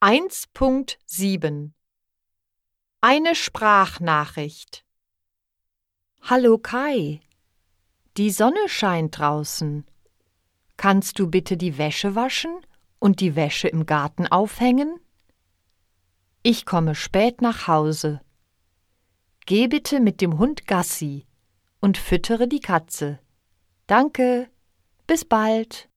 1.7 Eine Sprachnachricht Hallo Kai, die Sonne scheint draußen. Kannst du bitte die Wäsche waschen und die Wäsche im Garten aufhängen? Ich komme spät nach Hause. Geh bitte mit dem Hund Gassi und füttere die Katze. Danke, bis bald.